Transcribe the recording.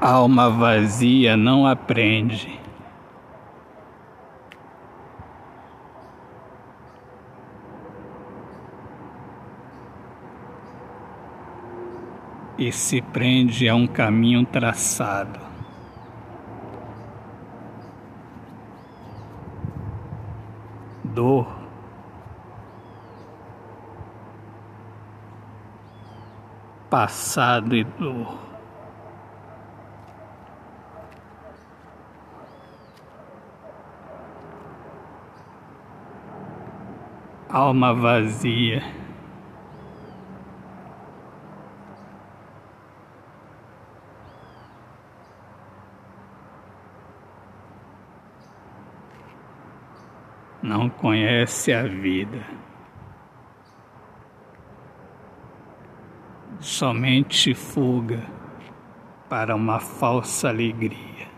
Alma vazia não aprende. E se prende a um caminho traçado. Dor. Passado e dor. Alma vazia. Não conhece a vida. Somente fuga para uma falsa alegria.